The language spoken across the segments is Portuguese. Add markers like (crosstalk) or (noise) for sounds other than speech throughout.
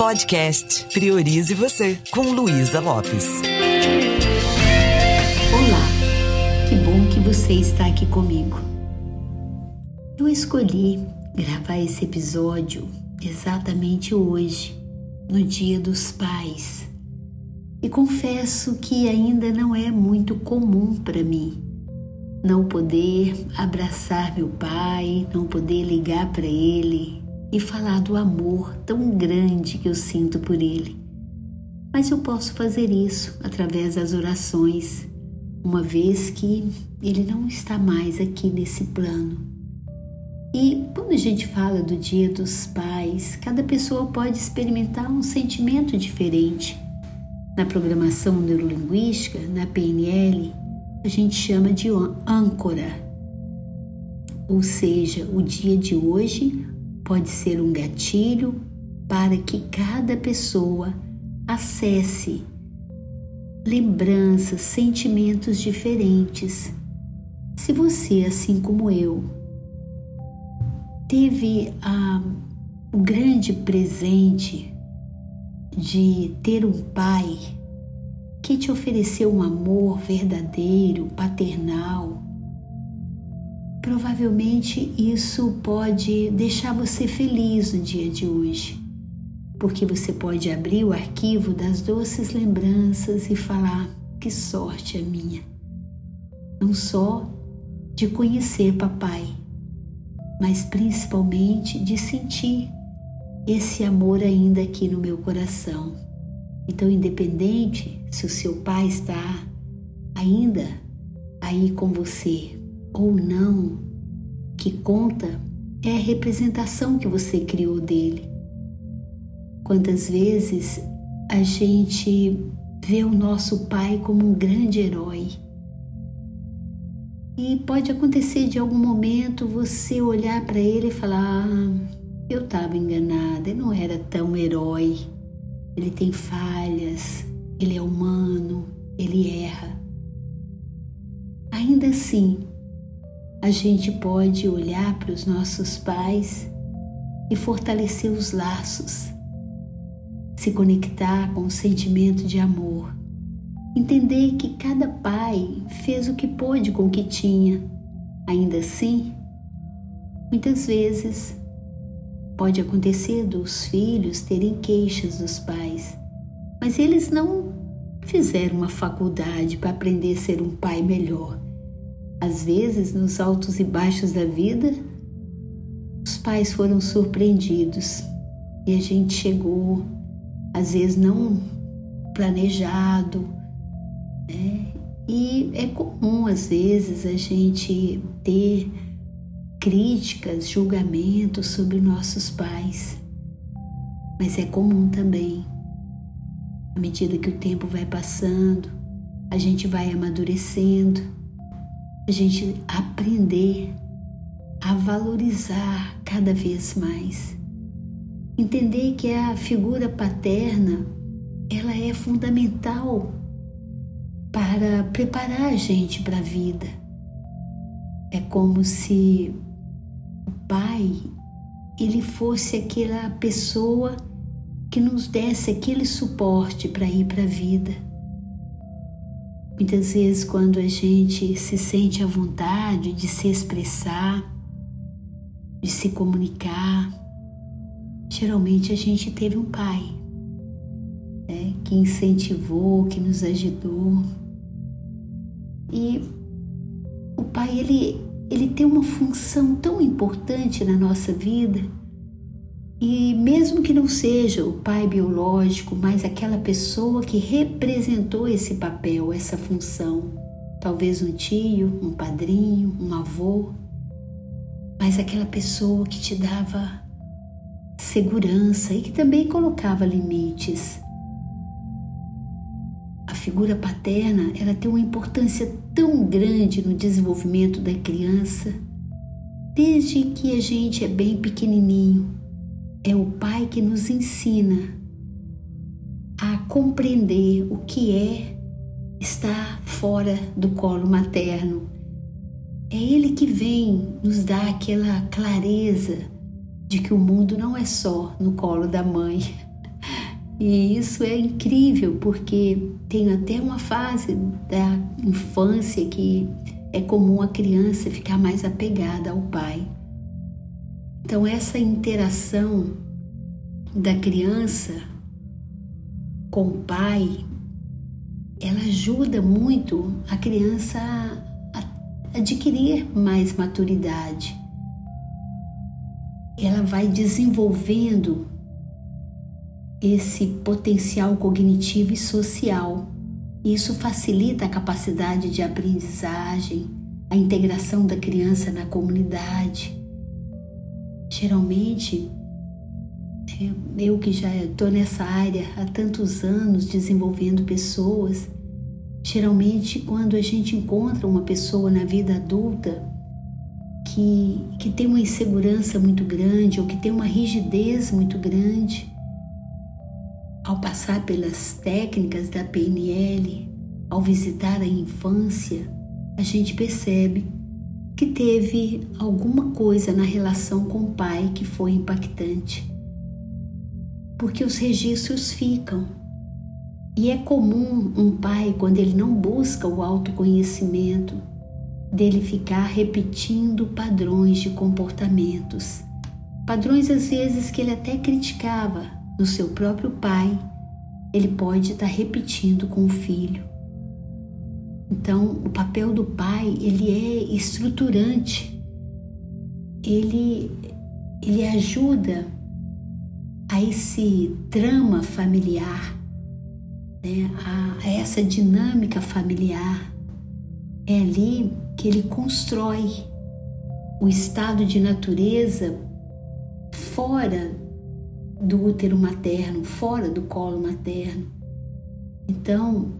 Podcast Priorize Você, com Luísa Lopes. Olá, que bom que você está aqui comigo. Eu escolhi gravar esse episódio exatamente hoje, no Dia dos Pais. E confesso que ainda não é muito comum para mim não poder abraçar meu pai, não poder ligar para ele e falar do amor tão grande que eu sinto por ele. Mas eu posso fazer isso através das orações, uma vez que ele não está mais aqui nesse plano. E quando a gente fala do Dia dos Pais, cada pessoa pode experimentar um sentimento diferente. Na programação neurolinguística, na PNL, a gente chama de âncora. Ou seja, o dia de hoje pode ser um gatilho para que cada pessoa acesse lembranças, sentimentos diferentes. Se você, assim como eu, teve a, o grande presente de ter um pai que te ofereceu um amor verdadeiro, paternal. Provavelmente isso pode deixar você feliz no dia de hoje, porque você pode abrir o arquivo das doces lembranças e falar: que sorte a minha! Não só de conhecer papai, mas principalmente de sentir esse amor ainda aqui no meu coração. Então, independente se o seu pai está ainda aí com você ou não, que conta é a representação que você criou dele. Quantas vezes a gente vê o nosso pai como um grande herói. E pode acontecer de algum momento você olhar para ele e falar: ah, eu estava enganada, ele não era tão herói ele tem falhas, ele é humano, ele erra. Ainda assim, a gente pode olhar para os nossos pais e fortalecer os laços, se conectar com o sentimento de amor, entender que cada pai fez o que pôde com o que tinha. Ainda assim, muitas vezes Pode acontecer dos filhos terem queixas dos pais, mas eles não fizeram uma faculdade para aprender a ser um pai melhor. Às vezes, nos altos e baixos da vida, os pais foram surpreendidos e a gente chegou, às vezes não planejado, né? E é comum, às vezes, a gente ter críticas, julgamentos sobre nossos pais. Mas é comum também, à medida que o tempo vai passando, a gente vai amadurecendo, a gente aprender a valorizar cada vez mais. Entender que a figura paterna, ela é fundamental para preparar a gente para a vida. É como se Pai, ele fosse aquela pessoa que nos desse aquele suporte para ir para a vida. Muitas vezes, quando a gente se sente à vontade de se expressar, de se comunicar, geralmente a gente teve um pai né, que incentivou, que nos ajudou. E o pai, ele ele tem uma função tão importante na nossa vida. E mesmo que não seja o pai biológico, mas aquela pessoa que representou esse papel, essa função, talvez um tio, um padrinho, um avô, mas aquela pessoa que te dava segurança e que também colocava limites. Figura paterna ela tem uma importância tão grande no desenvolvimento da criança, desde que a gente é bem pequenininho. É o pai que nos ensina a compreender o que é estar fora do colo materno. É ele que vem nos dar aquela clareza de que o mundo não é só no colo da mãe, (laughs) E isso é incrível porque tem até uma fase da infância que é comum a criança ficar mais apegada ao pai. Então, essa interação da criança com o pai, ela ajuda muito a criança a adquirir mais maturidade. Ela vai desenvolvendo esse potencial cognitivo e social. Isso facilita a capacidade de aprendizagem, a integração da criança na comunidade. Geralmente, é, eu que já estou nessa área há tantos anos desenvolvendo pessoas, geralmente quando a gente encontra uma pessoa na vida adulta que, que tem uma insegurança muito grande ou que tem uma rigidez muito grande, ao passar pelas técnicas da PNL, ao visitar a infância, a gente percebe que teve alguma coisa na relação com o pai que foi impactante. Porque os registros ficam. E é comum um pai, quando ele não busca o autoconhecimento, dele ficar repetindo padrões de comportamentos. Padrões às vezes que ele até criticava, no seu próprio pai, ele pode estar repetindo com o filho. Então, o papel do pai, ele é estruturante. Ele ele ajuda a esse drama familiar, né? a, a essa dinâmica familiar. É ali que ele constrói o estado de natureza fora do útero materno, fora do colo materno. Então,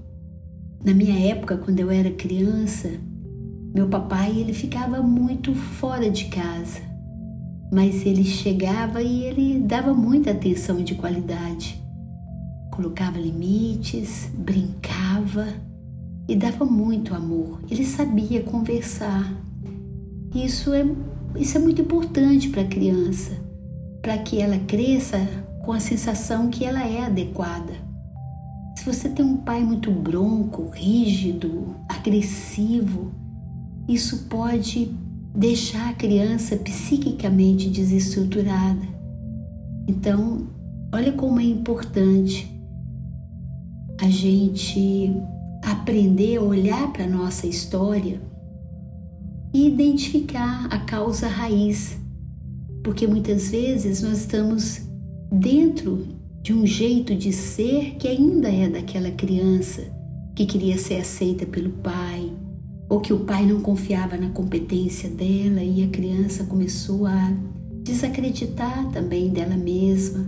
na minha época, quando eu era criança, meu papai ele ficava muito fora de casa, mas ele chegava e ele dava muita atenção de qualidade. Colocava limites, brincava e dava muito amor. Ele sabia conversar. Isso é, isso é muito importante para a criança para que ela cresça com a sensação que ela é adequada. Se você tem um pai muito bronco, rígido, agressivo, isso pode deixar a criança psiquicamente desestruturada. Então, olha como é importante a gente aprender a olhar para a nossa história e identificar a causa raiz porque muitas vezes nós estamos dentro de um jeito de ser que ainda é daquela criança que queria ser aceita pelo pai, ou que o pai não confiava na competência dela e a criança começou a desacreditar também dela mesma.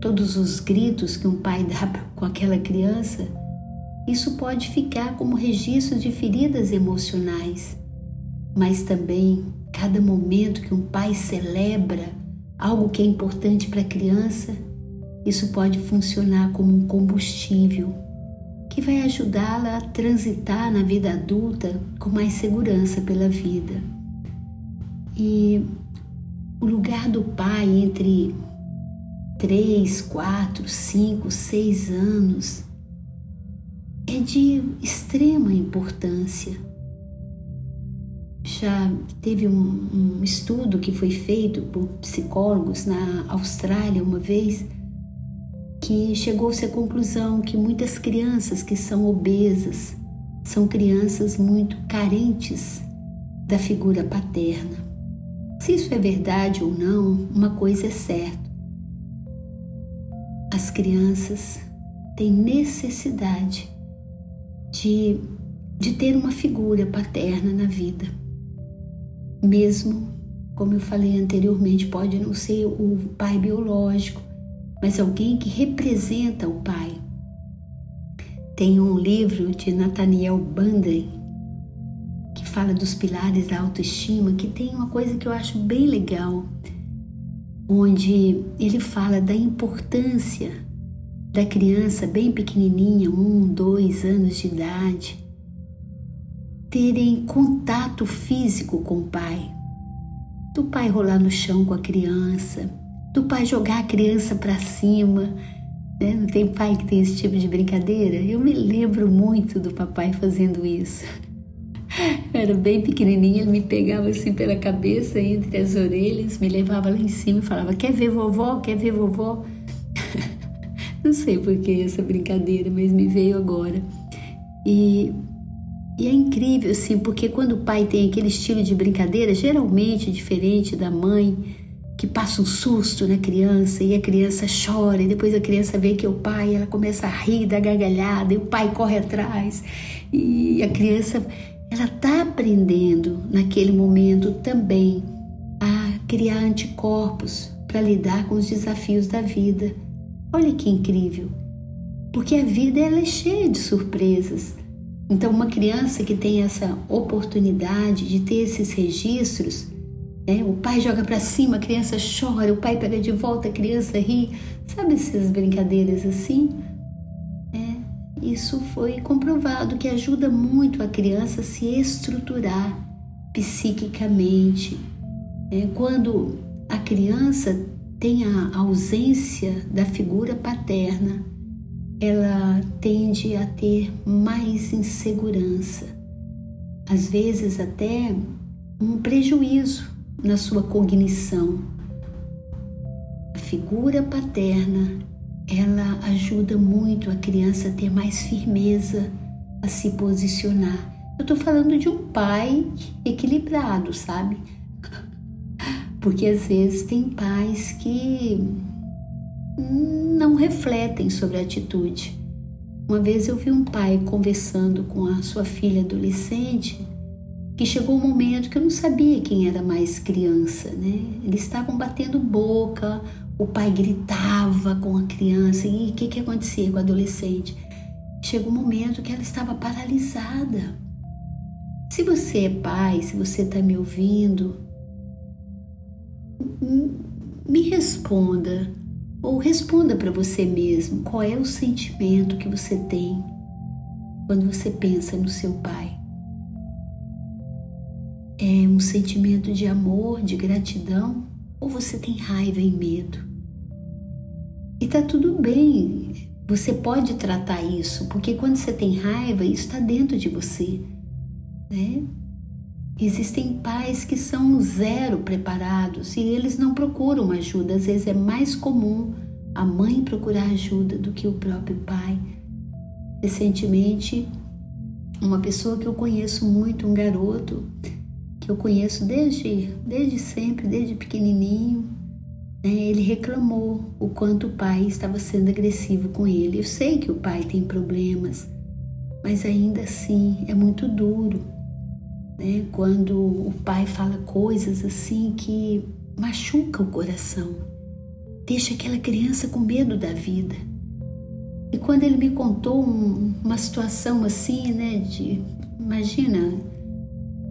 Todos os gritos que um pai dá (laughs) com aquela criança, isso pode ficar como registro de feridas emocionais, mas também Cada momento que um pai celebra algo que é importante para a criança, isso pode funcionar como um combustível que vai ajudá-la a transitar na vida adulta com mais segurança pela vida. E o lugar do pai entre três, quatro, cinco, seis anos é de extrema importância já teve um, um, estudo que foi feito por psicólogos na Austrália uma vez que chegou-se à conclusão que muitas crianças que são obesas são crianças muito carentes da figura paterna. Se isso é verdade ou não, uma coisa é certa. As crianças têm necessidade de, de ter uma figura paterna na vida mesmo, como eu falei anteriormente, pode não ser o pai biológico, mas alguém que representa o pai. Tem um livro de Nathaniel Banden que fala dos pilares da autoestima, que tem uma coisa que eu acho bem legal, onde ele fala da importância da criança bem pequenininha, um, dois anos de idade, terem contato físico com o pai, do pai rolar no chão com a criança, do pai jogar a criança para cima, Né? Não tem pai que tem esse tipo de brincadeira? Eu me lembro muito do papai fazendo isso. Eu era bem pequenininha, ele me pegava assim pela cabeça, entre as orelhas, me levava lá em cima e falava: Quer ver vovó? Quer ver vovó? (laughs) Não sei por que essa brincadeira, mas me veio agora. E, e é incrível, assim, porque quando o pai tem aquele estilo de brincadeira, geralmente diferente da mãe, que passa um susto na criança e a criança chora, e depois a criança vê que é o pai, ela começa a rir da gargalhada, e o pai corre atrás, e a criança ela está aprendendo naquele momento também a criar anticorpos para lidar com os desafios da vida. Olha que incrível! Porque a vida ela é cheia de surpresas. Então, uma criança que tem essa oportunidade de ter esses registros, né? o pai joga para cima, a criança chora, o pai pega de volta, a criança ri, sabe essas brincadeiras assim? Isso foi comprovado que ajuda muito a criança a se estruturar psiquicamente. É, quando a criança tem a ausência da figura paterna, ela tende a ter mais insegurança, às vezes até um prejuízo na sua cognição. A figura paterna ela ajuda muito a criança a ter mais firmeza, a se posicionar. Eu estou falando de um pai equilibrado, sabe? (laughs) Porque às vezes tem pais que não refletem sobre a atitude. Uma vez eu vi um pai conversando com a sua filha adolescente que chegou um momento que eu não sabia quem era mais criança, né? Eles estavam batendo boca, o pai gritava com a criança e o que, que acontecia com a adolescente? Chegou um momento que ela estava paralisada. Se você é pai, se você está me ouvindo, me responda ou responda para você mesmo qual é o sentimento que você tem quando você pensa no seu pai. É um sentimento de amor, de gratidão ou você tem raiva e medo? E tá tudo bem, você pode tratar isso, porque quando você tem raiva, isso está dentro de você, né? Existem pais que são zero preparados e eles não procuram ajuda. Às vezes é mais comum a mãe procurar ajuda do que o próprio pai. Recentemente, uma pessoa que eu conheço muito, um garoto, que eu conheço desde, desde sempre, desde pequenininho, né, ele reclamou o quanto o pai estava sendo agressivo com ele. Eu sei que o pai tem problemas, mas ainda assim é muito duro né, quando o pai fala coisas assim que machuca o coração, deixa aquela criança com medo da vida. E quando ele me contou um, uma situação assim, né, de imagina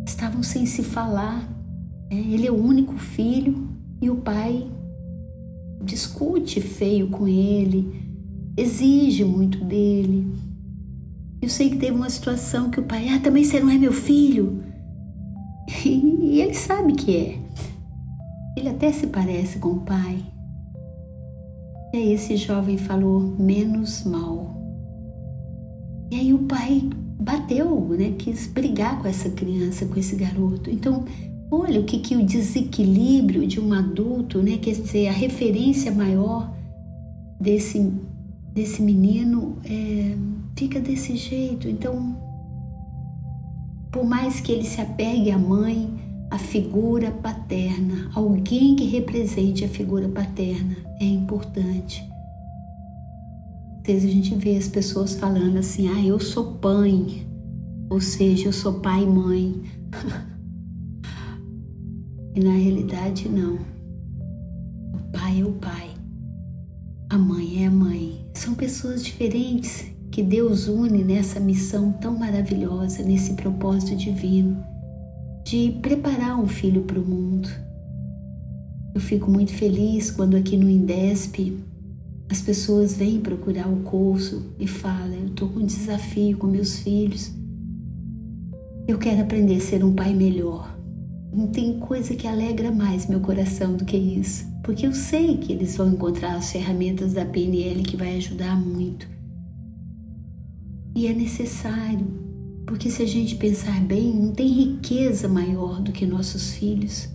estavam sem se falar. É, ele é o único filho e o pai discute feio com ele, exige muito dele. Eu sei que teve uma situação que o pai, ah, também você não é meu filho. E, ele sabe que é. Ele até se parece com o pai. E aí esse jovem falou, menos mal. E aí o pai bateu, né? Quis brigar com essa criança, com esse garoto. Então, olha o que, que o desequilíbrio de um adulto, né? Quer dizer, a referência maior desse, desse menino é, fica desse jeito. Então, por mais que ele se apegue à mãe, a figura paterna, alguém que represente a figura paterna é importante. Às vezes a gente vê as pessoas falando assim: ah, eu sou pai, ou seja, eu sou pai e mãe. (laughs) e na realidade, não. O pai é o pai, a mãe é a mãe. São pessoas diferentes que Deus une nessa missão tão maravilhosa, nesse propósito divino de preparar um filho para o mundo. Eu fico muito feliz quando aqui no Indesp as pessoas vêm procurar o curso e falam: Eu estou com um desafio com meus filhos. Eu quero aprender a ser um pai melhor. Não tem coisa que alegra mais meu coração do que isso, porque eu sei que eles vão encontrar as ferramentas da PNL que vai ajudar muito. E é necessário, porque se a gente pensar bem, não tem riqueza maior do que nossos filhos.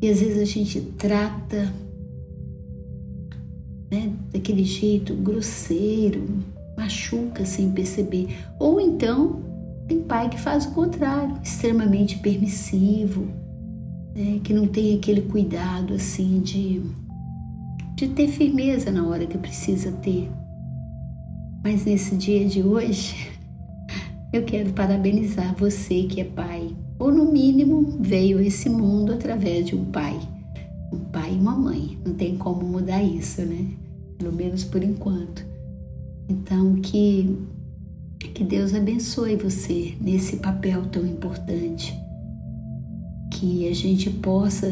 E às vezes a gente trata né, daquele jeito grosseiro, machuca sem perceber. Ou então tem pai que faz o contrário, extremamente permissivo, né, que não tem aquele cuidado assim de, de ter firmeza na hora que precisa ter. Mas nesse dia de hoje, (laughs) eu quero parabenizar você que é pai, ou no mínimo veio a esse mundo através de um pai, um pai e uma mãe. Não tem como mudar isso, né? Pelo menos por enquanto. Então que que Deus abençoe você nesse papel tão importante que a gente possa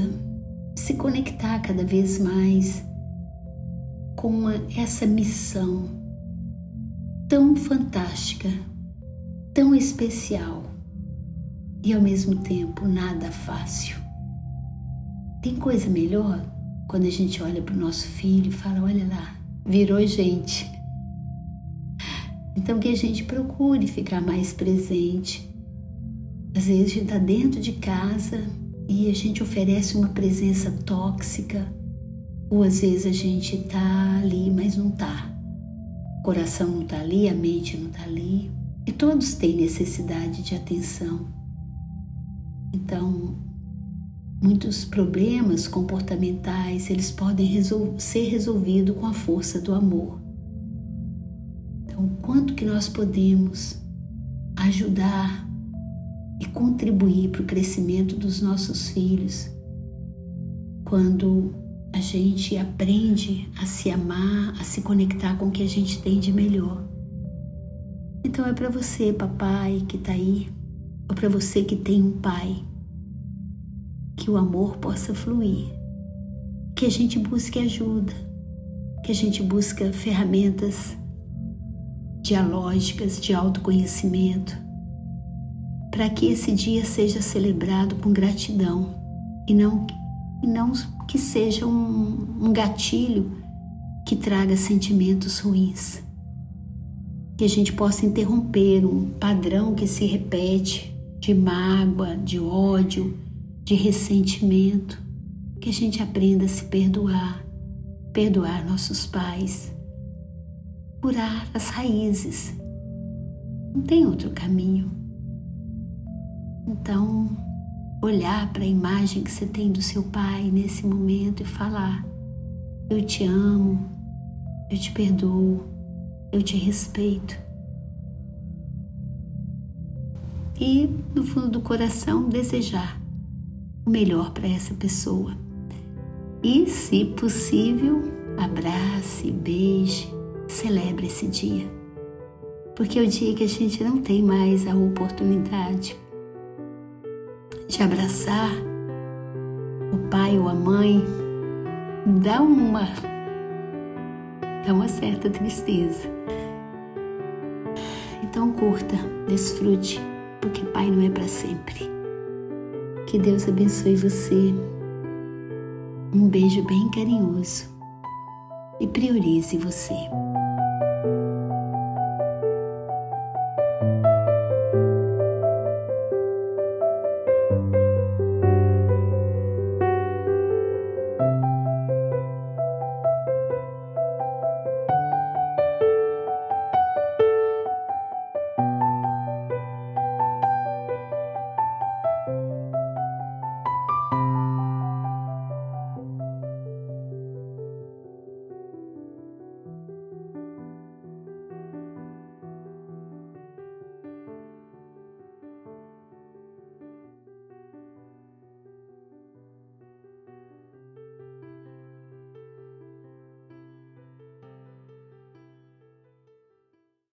se conectar cada vez mais com essa missão tão fantástica, tão especial e ao mesmo tempo nada fácil. Tem coisa melhor quando a gente olha para o nosso filho e fala: olha lá, virou gente. Então que a gente procure ficar mais presente às vezes a gente está dentro de casa e a gente oferece uma presença tóxica, ou às vezes a gente está ali, mas não está. O coração não está ali, a mente não está ali. E todos têm necessidade de atenção. Então, muitos problemas comportamentais eles podem resol ser resolvidos com a força do amor. Então, quanto que nós podemos ajudar e contribuir para o crescimento dos nossos filhos quando a gente aprende a se amar, a se conectar com o que a gente tem de melhor. Então é para você, papai, que está aí, ou para você que tem um pai, que o amor possa fluir, que a gente busque ajuda, que a gente busque ferramentas dialógicas de autoconhecimento, para que esse dia seja celebrado com gratidão e não, e não que seja um, um gatilho que traga sentimentos ruins. Que a gente possa interromper um padrão que se repete de mágoa, de ódio, de ressentimento. Que a gente aprenda a se perdoar, perdoar nossos pais, curar as raízes. Não tem outro caminho. Então, olhar para a imagem que você tem do seu pai nesse momento e falar: Eu te amo, eu te perdoo, eu te respeito. E, no fundo do coração, desejar o melhor para essa pessoa. E, se possível, abrace, beije, celebre esse dia. Porque é o dia que a gente não tem mais a oportunidade te abraçar, o pai ou a mãe, dá uma, dá uma certa tristeza. Então curta, desfrute, porque pai não é para sempre. Que Deus abençoe você. Um beijo bem carinhoso e priorize você.